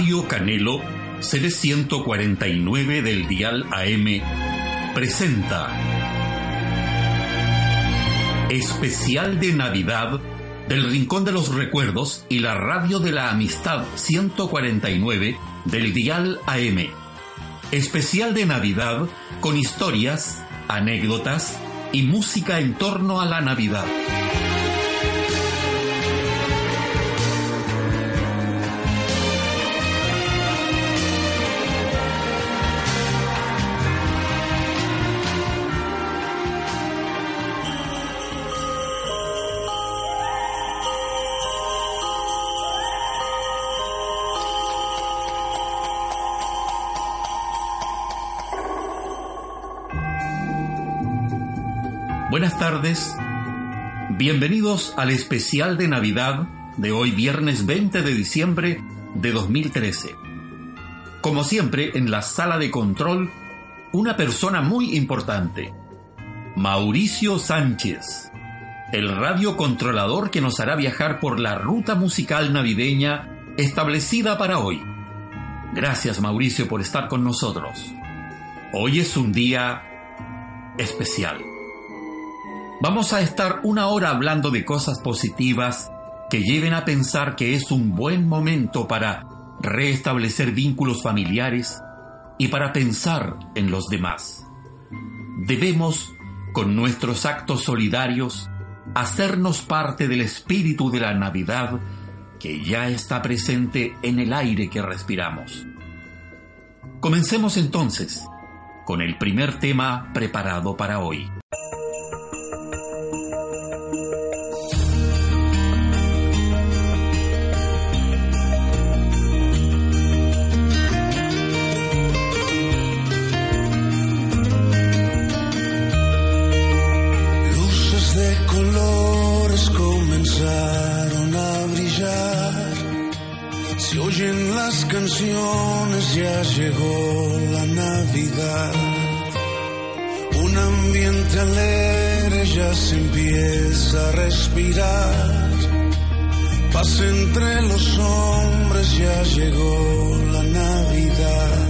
Radio Canelo, sede 149 del Dial AM, presenta Especial de Navidad del Rincón de los Recuerdos y la Radio de la Amistad 149 del Dial AM. Especial de Navidad con historias, anécdotas y música en torno a la Navidad. Tardes, bienvenidos al especial de Navidad de hoy viernes 20 de diciembre de 2013. Como siempre, en la sala de control, una persona muy importante, Mauricio Sánchez, el radiocontrolador que nos hará viajar por la ruta musical navideña establecida para hoy. Gracias Mauricio por estar con nosotros. Hoy es un día especial. Vamos a estar una hora hablando de cosas positivas que lleven a pensar que es un buen momento para restablecer vínculos familiares y para pensar en los demás. Debemos, con nuestros actos solidarios, hacernos parte del espíritu de la Navidad que ya está presente en el aire que respiramos. Comencemos entonces con el primer tema preparado para hoy. Ya llegó la Navidad. Un ambiente alegre ya se empieza a respirar. Paz entre los hombres ya llegó la. Navidad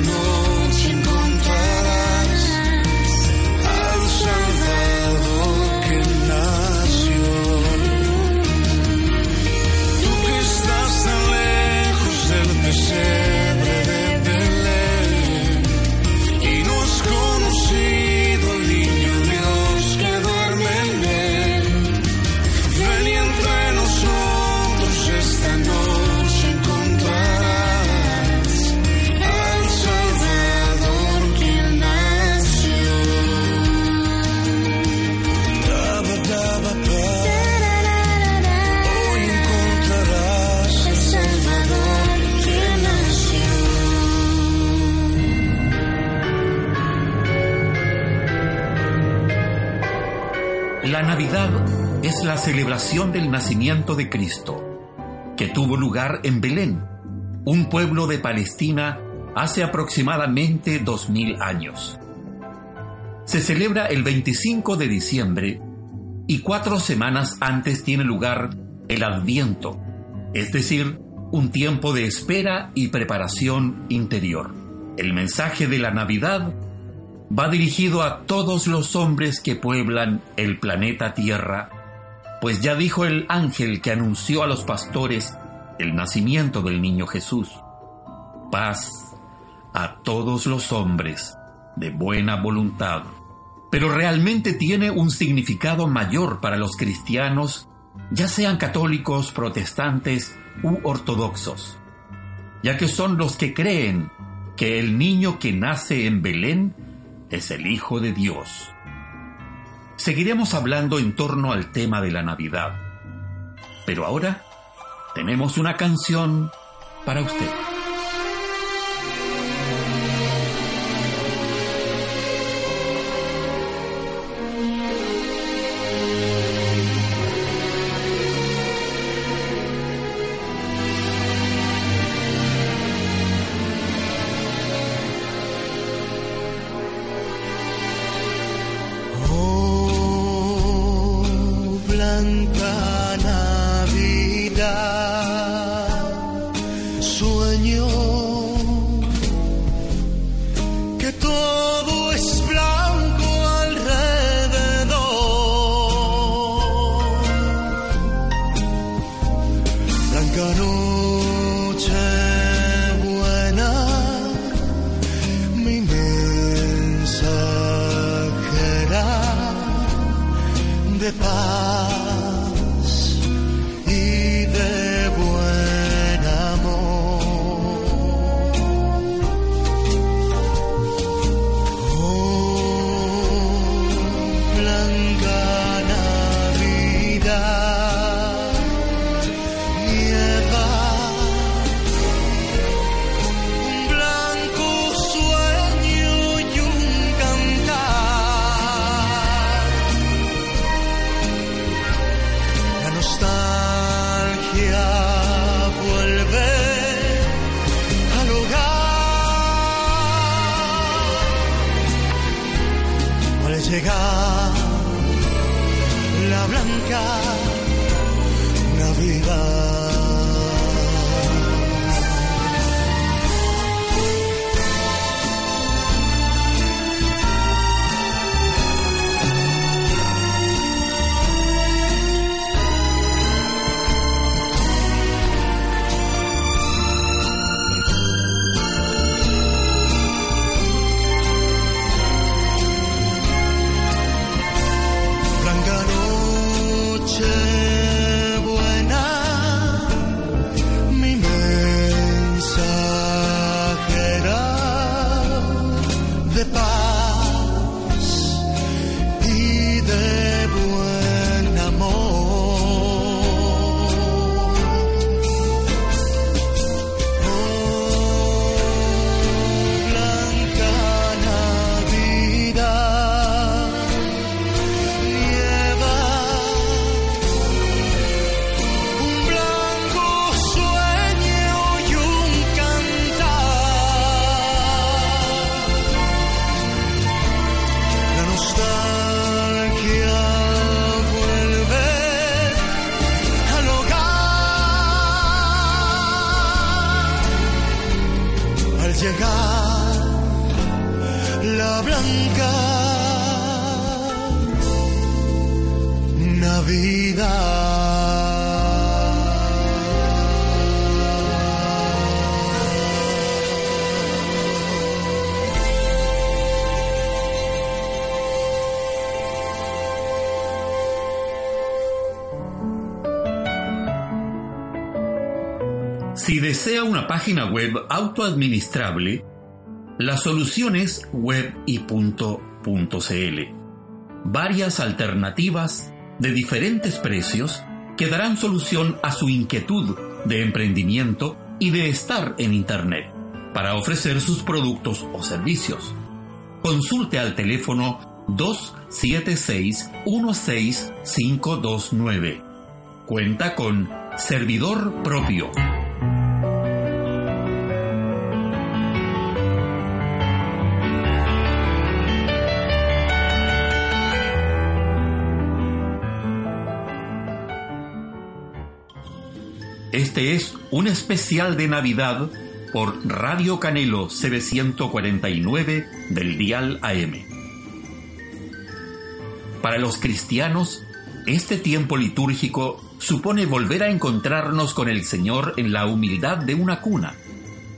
piano. De Cristo, que tuvo lugar en Belén, un pueblo de Palestina hace aproximadamente dos mil años. Se celebra el 25 de diciembre y cuatro semanas antes tiene lugar el Adviento, es decir, un tiempo de espera y preparación interior. El mensaje de la Navidad va dirigido a todos los hombres que pueblan el planeta Tierra, pues ya dijo el ángel que anunció a los pastores el nacimiento del niño Jesús. Paz a todos los hombres de buena voluntad. Pero realmente tiene un significado mayor para los cristianos, ya sean católicos, protestantes u ortodoxos, ya que son los que creen que el niño que nace en Belén es el Hijo de Dios. Seguiremos hablando en torno al tema de la Navidad, pero ahora tenemos una canción para usted. Página web autoadministrable, la solución es web Varias alternativas de diferentes precios que darán solución a su inquietud de emprendimiento y de estar en Internet para ofrecer sus productos o servicios. Consulte al teléfono 276-16529. Cuenta con servidor propio. Este es un especial de Navidad por Radio Canelo CB149 del Dial AM. Para los cristianos, este tiempo litúrgico supone volver a encontrarnos con el Señor en la humildad de una cuna,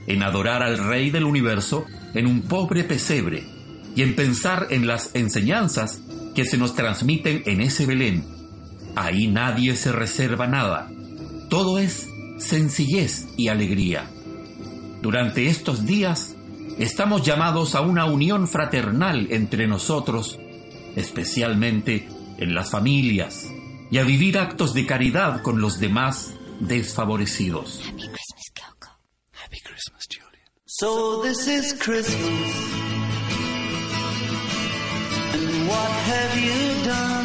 en adorar al Rey del universo en un pobre pesebre y en pensar en las enseñanzas que se nos transmiten en ese Belén. Ahí nadie se reserva nada todo es sencillez y alegría. Durante estos días estamos llamados a una unión fraternal entre nosotros, especialmente en las familias, y a vivir actos de caridad con los demás desfavorecidos. Happy Christmas, Coco. Happy Christmas, Julian. So this is Christmas. And what have you done?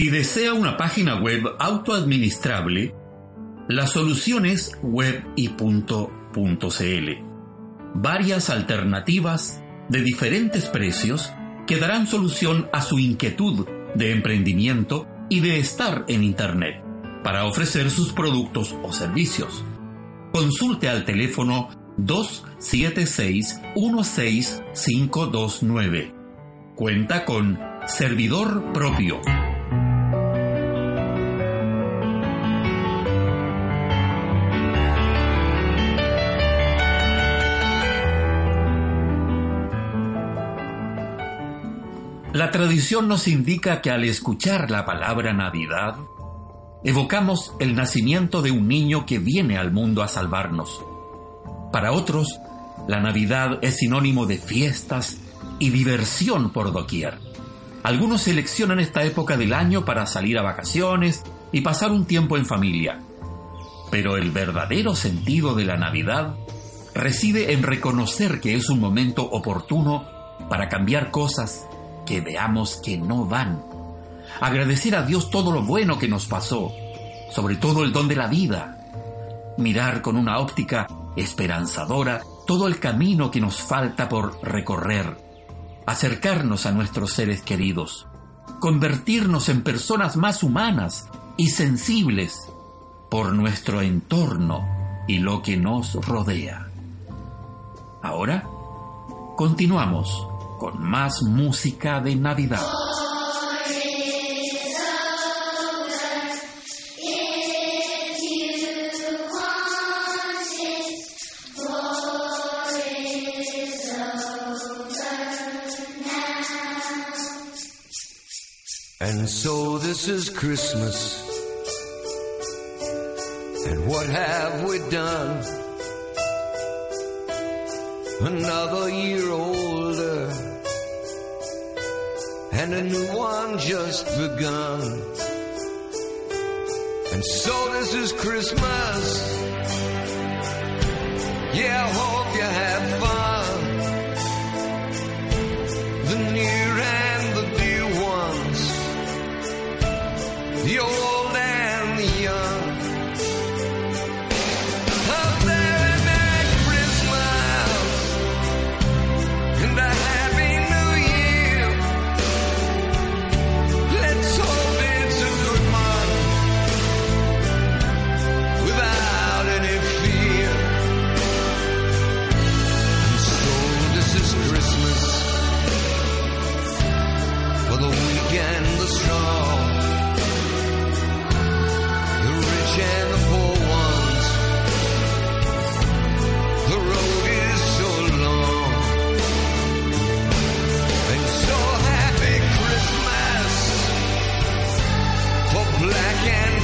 Si desea una página web autoadministrable, la solución es webypunto.cl. Varias alternativas de diferentes precios que darán solución a su inquietud de emprendimiento y de estar en Internet. para ofrecer sus productos o servicios. Consulte al teléfono 276-16529. Cuenta con servidor propio. La tradición nos indica que al escuchar la palabra Navidad, evocamos el nacimiento de un niño que viene al mundo a salvarnos. Para otros, la Navidad es sinónimo de fiestas y diversión por doquier. Algunos seleccionan esta época del año para salir a vacaciones y pasar un tiempo en familia. Pero el verdadero sentido de la Navidad reside en reconocer que es un momento oportuno para cambiar cosas que veamos que no van. Agradecer a Dios todo lo bueno que nos pasó, sobre todo el don de la vida. Mirar con una óptica esperanzadora todo el camino que nos falta por recorrer. Acercarnos a nuestros seres queridos. Convertirnos en personas más humanas y sensibles por nuestro entorno y lo que nos rodea. Ahora, continuamos con más música de Navidad. And so this is Christmas. And what have we done? Another year older and a new one just begun. And so this is Christmas. Yeah, I hope you have again.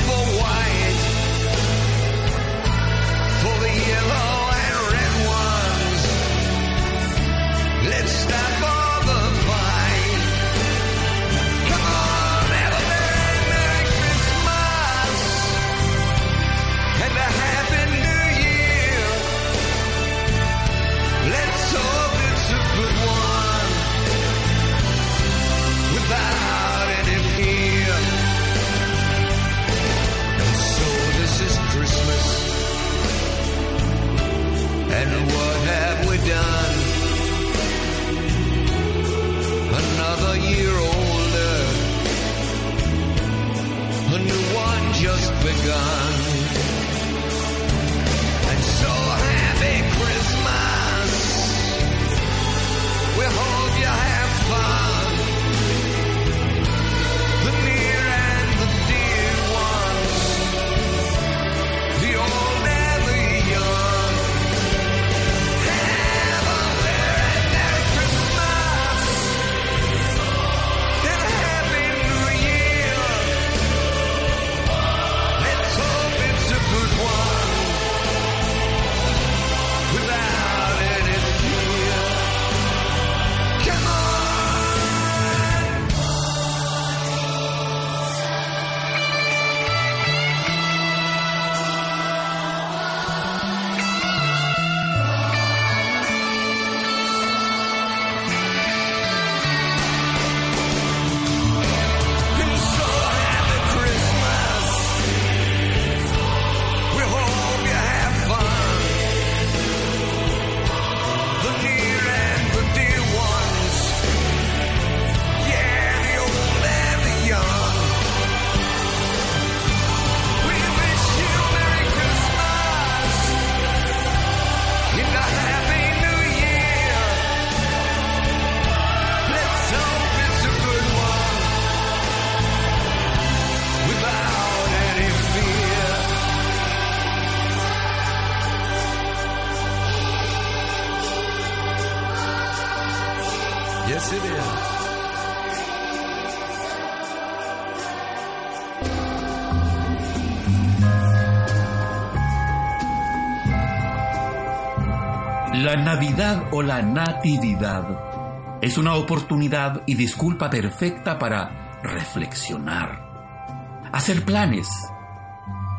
Navidad o la Natividad es una oportunidad y disculpa perfecta para reflexionar, hacer planes,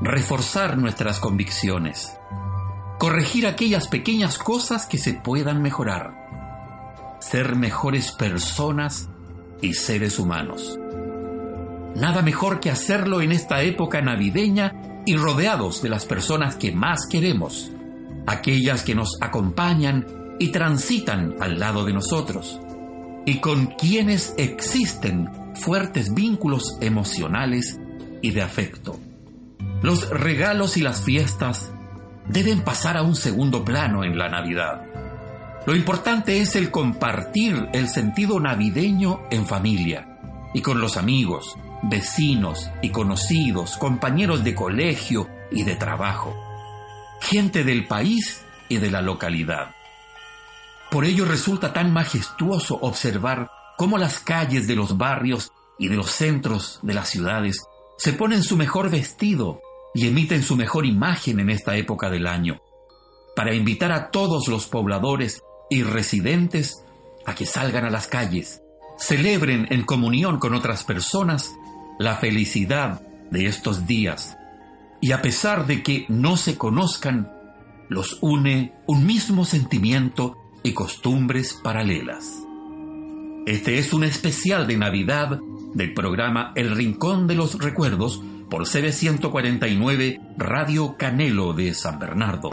reforzar nuestras convicciones, corregir aquellas pequeñas cosas que se puedan mejorar, ser mejores personas y seres humanos. Nada mejor que hacerlo en esta época navideña y rodeados de las personas que más queremos, aquellas que nos acompañan y transitan al lado de nosotros, y con quienes existen fuertes vínculos emocionales y de afecto. Los regalos y las fiestas deben pasar a un segundo plano en la Navidad. Lo importante es el compartir el sentido navideño en familia y con los amigos, vecinos y conocidos, compañeros de colegio y de trabajo, gente del país y de la localidad. Por ello resulta tan majestuoso observar cómo las calles de los barrios y de los centros de las ciudades se ponen su mejor vestido y emiten su mejor imagen en esta época del año, para invitar a todos los pobladores y residentes a que salgan a las calles, celebren en comunión con otras personas la felicidad de estos días, y a pesar de que no se conozcan, los une un mismo sentimiento y costumbres paralelas. Este es un especial de Navidad del programa El Rincón de los Recuerdos por CB149 Radio Canelo de San Bernardo.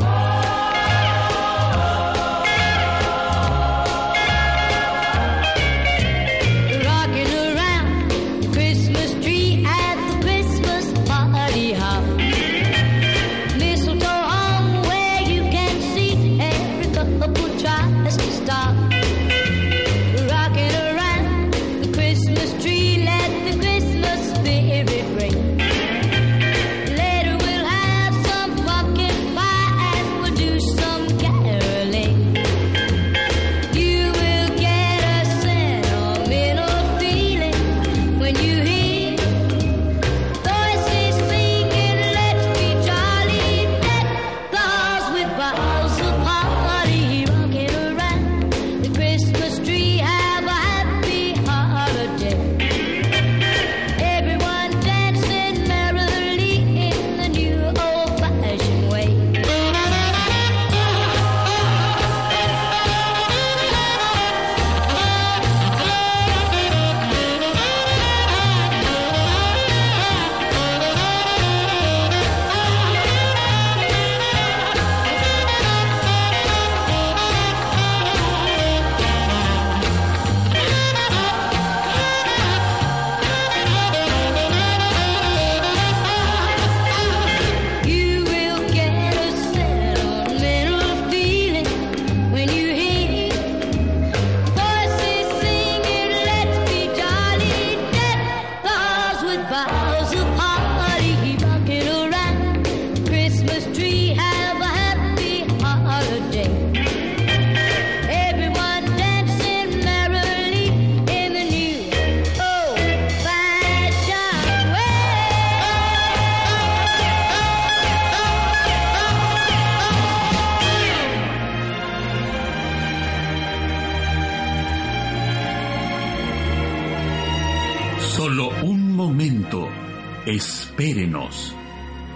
Stop.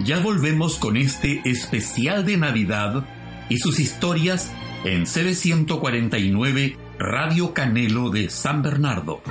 Ya volvemos con este especial de Navidad y sus historias en CB149 Radio Canelo de San Bernardo.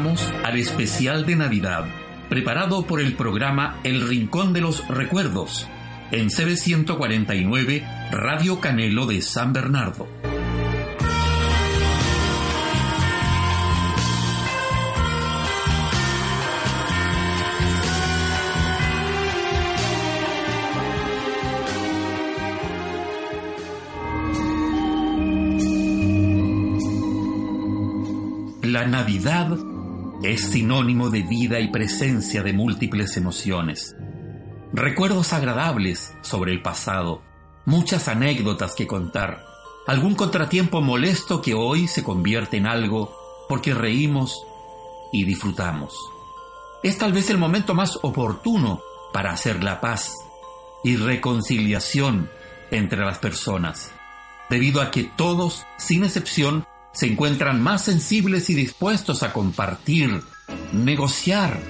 al especial de Navidad, preparado por el programa El Rincón de los Recuerdos, en CB149, Radio Canelo de San Bernardo. La Navidad es sinónimo de vida y presencia de múltiples emociones. Recuerdos agradables sobre el pasado, muchas anécdotas que contar, algún contratiempo molesto que hoy se convierte en algo porque reímos y disfrutamos. Es tal vez el momento más oportuno para hacer la paz y reconciliación entre las personas, debido a que todos, sin excepción, se encuentran más sensibles y dispuestos a compartir, negociar,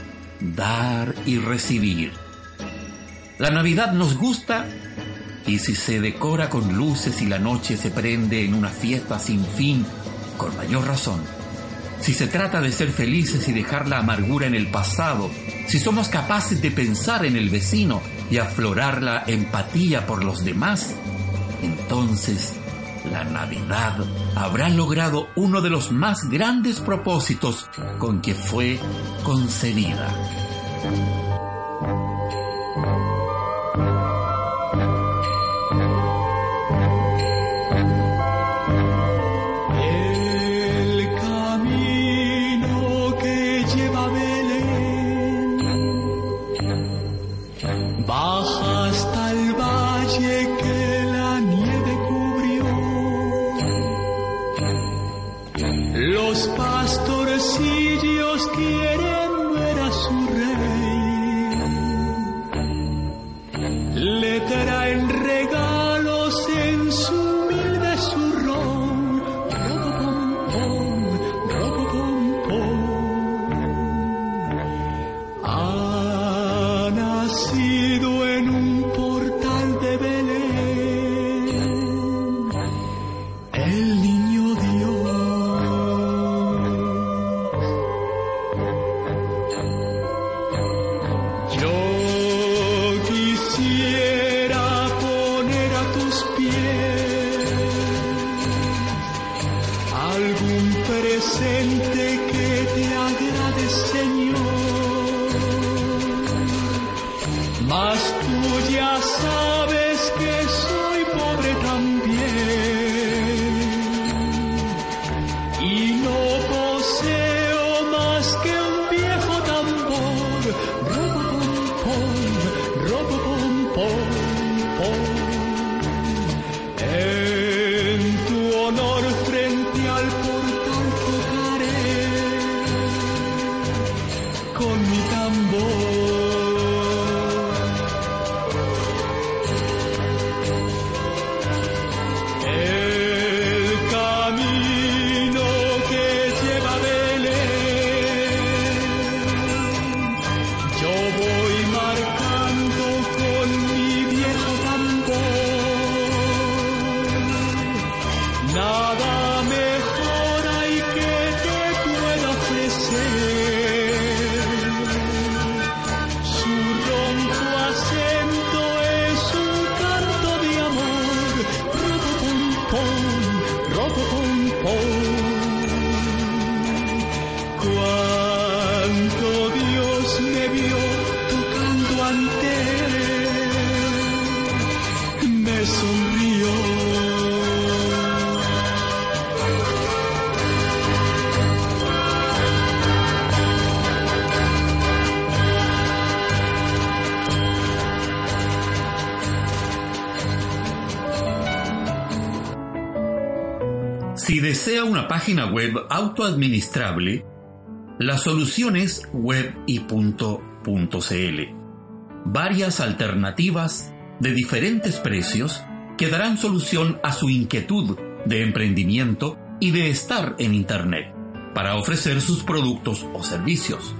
dar y recibir. La Navidad nos gusta y si se decora con luces y la noche se prende en una fiesta sin fin, con mayor razón. Si se trata de ser felices y dejar la amargura en el pasado, si somos capaces de pensar en el vecino y aflorar la empatía por los demás, entonces la Navidad habrá logrado uno de los más grandes propósitos con que fue concebida. Desea una página web autoadministrable, la solución es webipunto.cl. Varias alternativas de diferentes precios que darán solución a su inquietud de emprendimiento y de estar en Internet para ofrecer sus productos o servicios.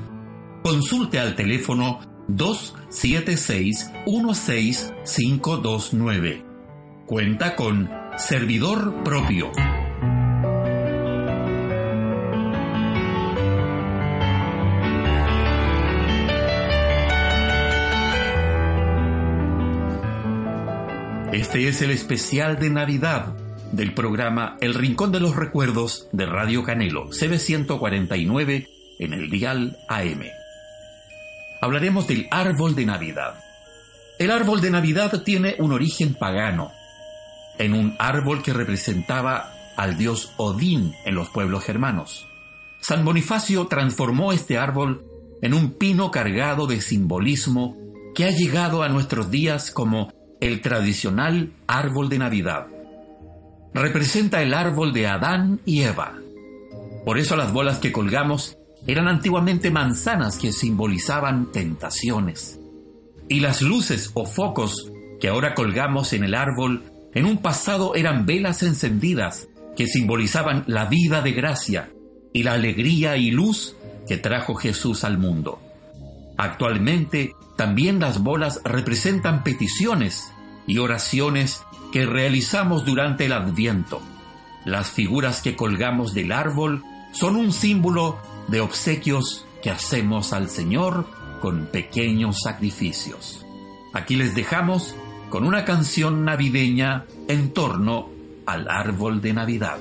Consulte al teléfono 276-16529. Cuenta con servidor propio. Este es el especial de Navidad del programa El Rincón de los Recuerdos de Radio Canelo, CB149 en el dial AM. Hablaremos del árbol de Navidad. El árbol de Navidad tiene un origen pagano, en un árbol que representaba al dios Odín en los pueblos germanos. San Bonifacio transformó este árbol en un pino cargado de simbolismo que ha llegado a nuestros días como el tradicional árbol de Navidad. Representa el árbol de Adán y Eva. Por eso las bolas que colgamos eran antiguamente manzanas que simbolizaban tentaciones. Y las luces o focos que ahora colgamos en el árbol en un pasado eran velas encendidas que simbolizaban la vida de gracia y la alegría y luz que trajo Jesús al mundo. Actualmente también las bolas representan peticiones y oraciones que realizamos durante el adviento. Las figuras que colgamos del árbol son un símbolo de obsequios que hacemos al Señor con pequeños sacrificios. Aquí les dejamos con una canción navideña en torno al árbol de Navidad.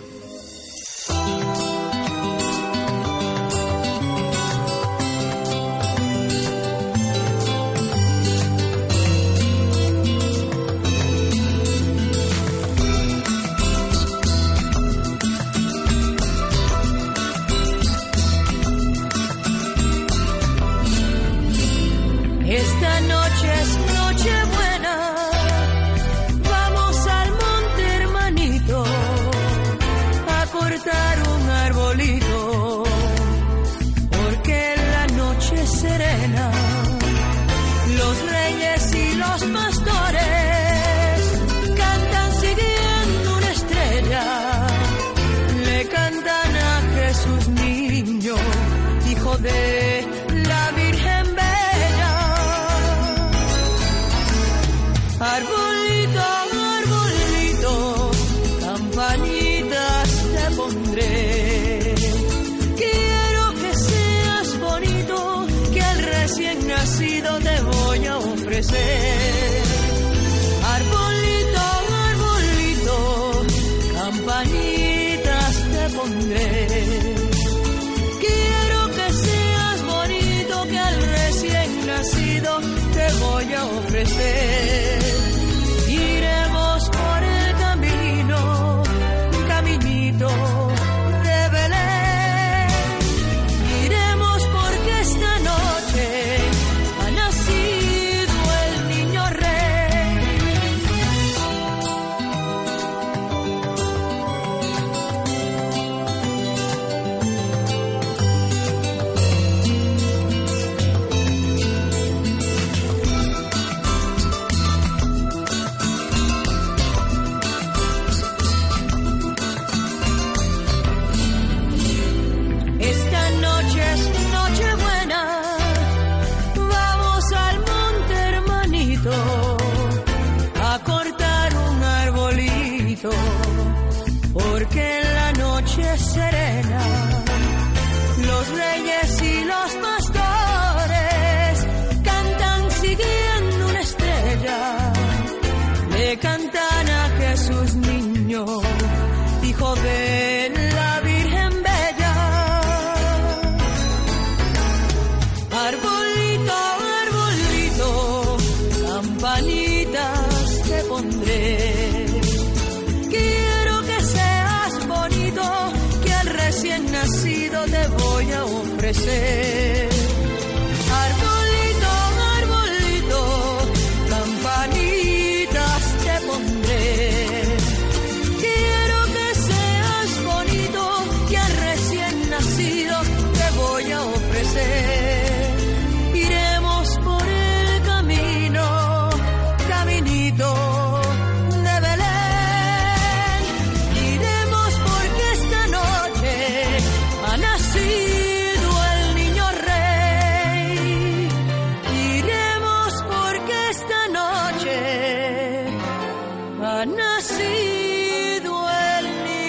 Nacido el niño.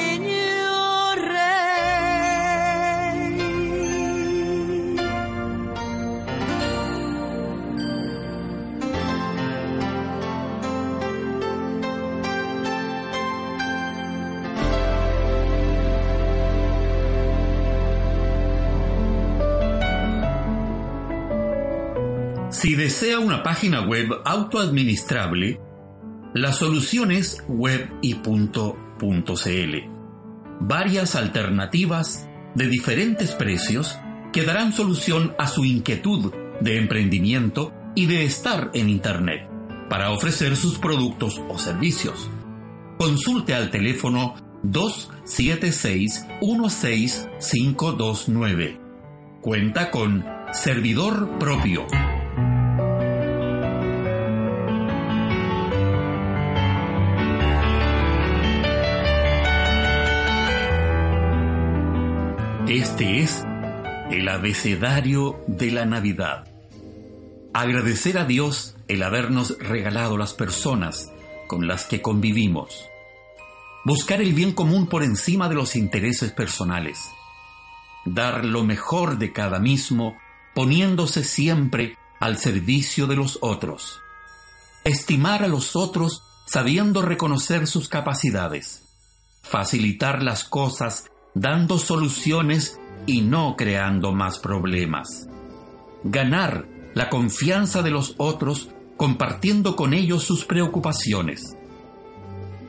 Si desea una página web autoadministrable, la solución es web y punto punto CL. Varias alternativas de diferentes precios que darán solución a su inquietud de emprendimiento y de estar en Internet para ofrecer sus productos o servicios. Consulte al teléfono 276-16529. Cuenta con servidor propio. Este es el abecedario de la Navidad. Agradecer a Dios el habernos regalado las personas con las que convivimos. Buscar el bien común por encima de los intereses personales. Dar lo mejor de cada mismo poniéndose siempre al servicio de los otros. Estimar a los otros sabiendo reconocer sus capacidades. Facilitar las cosas dando soluciones y no creando más problemas. Ganar la confianza de los otros compartiendo con ellos sus preocupaciones.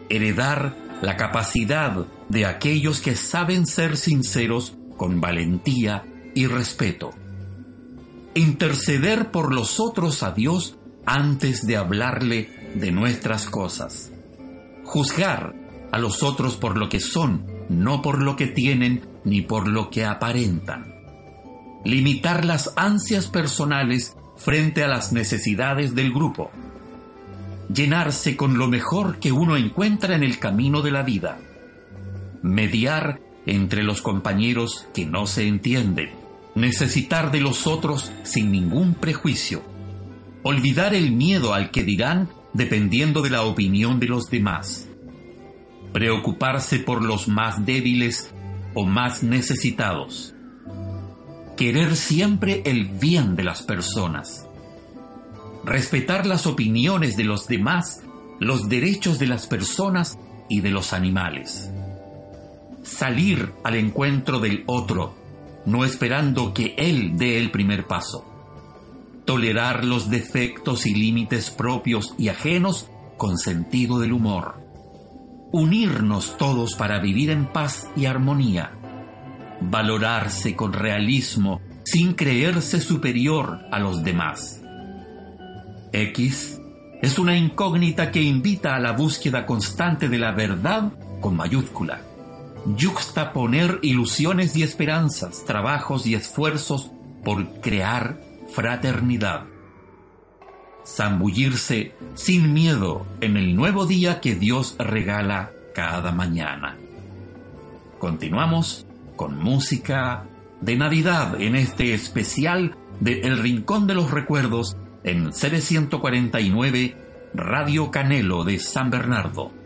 Heredar la capacidad de aquellos que saben ser sinceros con valentía y respeto. Interceder por los otros a Dios antes de hablarle de nuestras cosas. Juzgar a los otros por lo que son, no por lo que tienen ni por lo que aparentan. Limitar las ansias personales frente a las necesidades del grupo. Llenarse con lo mejor que uno encuentra en el camino de la vida. Mediar entre los compañeros que no se entienden. Necesitar de los otros sin ningún prejuicio. Olvidar el miedo al que dirán dependiendo de la opinión de los demás. Preocuparse por los más débiles o más necesitados. Querer siempre el bien de las personas. Respetar las opiniones de los demás, los derechos de las personas y de los animales. Salir al encuentro del otro, no esperando que él dé el primer paso. Tolerar los defectos y límites propios y ajenos con sentido del humor unirnos todos para vivir en paz y armonía, valorarse con realismo sin creerse superior a los demás. X es una incógnita que invita a la búsqueda constante de la verdad con mayúscula. Yuxtaponer ilusiones y esperanzas, trabajos y esfuerzos por crear fraternidad zambullirse sin miedo en el nuevo día que Dios regala cada mañana. Continuamos con música de Navidad en este especial de El Rincón de los Recuerdos en CB149 Radio Canelo de San Bernardo.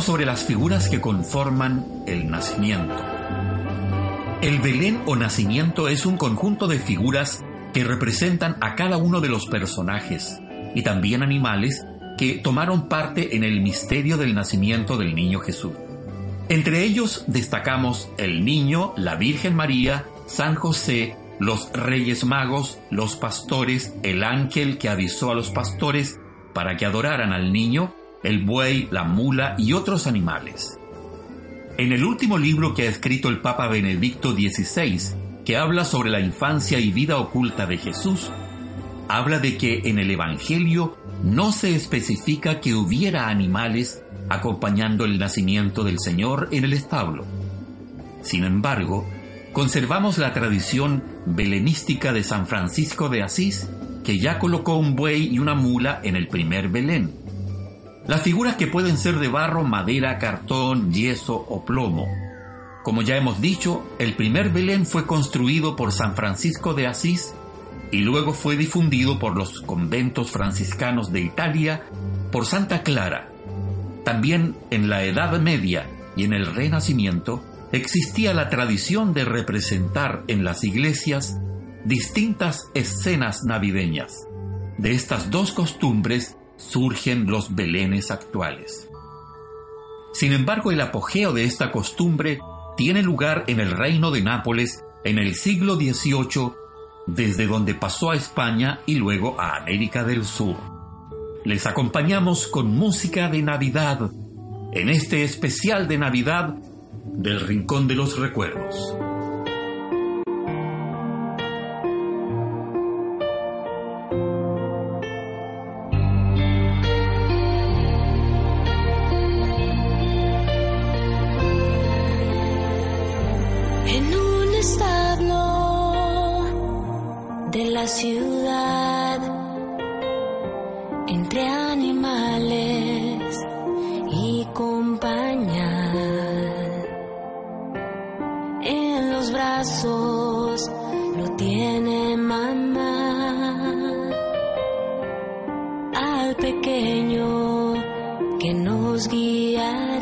Sobre las figuras que conforman el nacimiento. El Belén o nacimiento es un conjunto de figuras que representan a cada uno de los personajes y también animales que tomaron parte en el misterio del nacimiento del niño Jesús. Entre ellos destacamos el niño, la Virgen María, San José, los Reyes Magos, los pastores, el ángel que avisó a los pastores para que adoraran al niño, el buey, la mula y otros animales. En el último libro que ha escrito el Papa Benedicto XVI, que habla sobre la infancia y vida oculta de Jesús, habla de que en el Evangelio no se especifica que hubiera animales acompañando el nacimiento del Señor en el establo. Sin embargo, conservamos la tradición belenística de San Francisco de Asís, que ya colocó un buey y una mula en el primer Belén. Las figuras que pueden ser de barro, madera, cartón, yeso o plomo. Como ya hemos dicho, el primer Belén fue construido por San Francisco de Asís y luego fue difundido por los conventos franciscanos de Italia por Santa Clara. También en la Edad Media y en el Renacimiento existía la tradición de representar en las iglesias distintas escenas navideñas. De estas dos costumbres surgen los belenes actuales. Sin embargo, el apogeo de esta costumbre tiene lugar en el reino de Nápoles en el siglo XVIII, desde donde pasó a España y luego a América del Sur. Les acompañamos con música de Navidad en este especial de Navidad del Rincón de los Recuerdos. La ciudad, entre animales y compañía, en los brazos lo tiene mamá, al pequeño que nos guiará.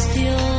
still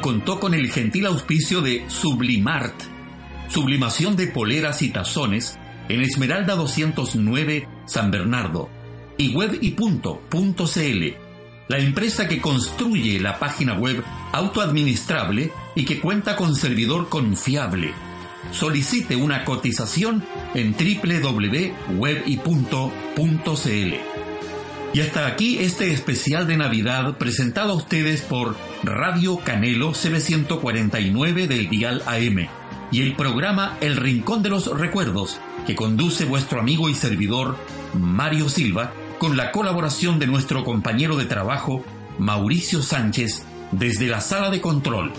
contó con el gentil auspicio de Sublimart, sublimación de poleras y tazones en Esmeralda 209 San Bernardo y webypunto.cl, la empresa que construye la página web autoadministrable y que cuenta con servidor confiable. Solicite una cotización en www.webypunto.cl. Y hasta aquí este especial de Navidad presentado a ustedes por Radio Canelo CB149 del Dial AM y el programa El Rincón de los Recuerdos que conduce vuestro amigo y servidor Mario Silva con la colaboración de nuestro compañero de trabajo Mauricio Sánchez desde la sala de control.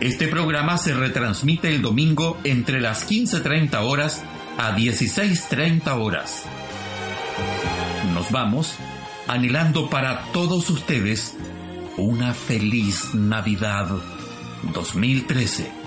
Este programa se retransmite el domingo entre las 15.30 horas a 16.30 horas. Nos vamos anhelando para todos ustedes una feliz Navidad 2013.